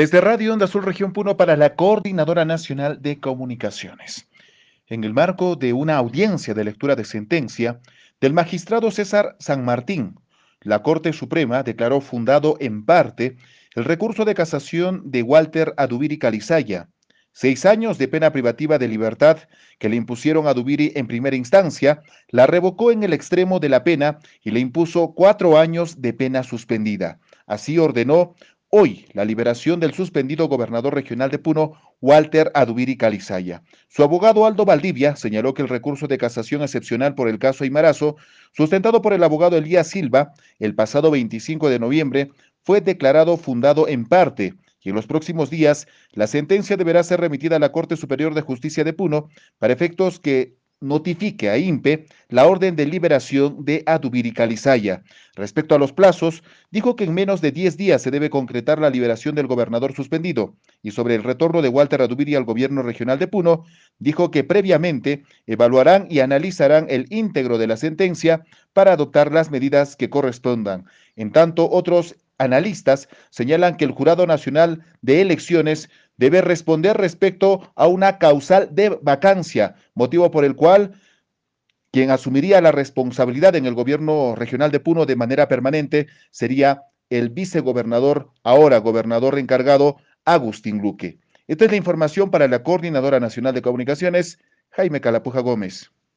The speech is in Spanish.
Desde Radio Onda Azul Región Puno para la Coordinadora Nacional de Comunicaciones. En el marco de una audiencia de lectura de sentencia del magistrado César San Martín, la Corte Suprema declaró fundado en parte el recurso de casación de Walter Adubiri Calizaya, seis años de pena privativa de libertad que le impusieron a Dubiri en primera instancia, la revocó en el extremo de la pena y le impuso cuatro años de pena suspendida. Así ordenó hoy la liberación del suspendido gobernador regional de Puno, Walter Adubiri Calizaya. Su abogado Aldo Valdivia señaló que el recurso de casación excepcional por el caso Aymarazo, sustentado por el abogado Elías Silva el pasado 25 de noviembre, fue declarado fundado en parte y en los próximos días la sentencia deberá ser remitida a la Corte Superior de Justicia de Puno para efectos que notifique a INPE la orden de liberación de Adubiri Calizaya. Respecto a los plazos, dijo que en menos de 10 días se debe concretar la liberación del gobernador suspendido y sobre el retorno de Walter Adubiri al gobierno regional de Puno, dijo que previamente evaluarán y analizarán el íntegro de la sentencia para adoptar las medidas que correspondan. En tanto, otros analistas señalan que el Jurado Nacional de Elecciones debe responder respecto a una causal de vacancia, motivo por el cual quien asumiría la responsabilidad en el gobierno regional de Puno de manera permanente sería el vicegobernador, ahora gobernador encargado, Agustín Luque. Esta es la información para la Coordinadora Nacional de Comunicaciones, Jaime Calapuja Gómez.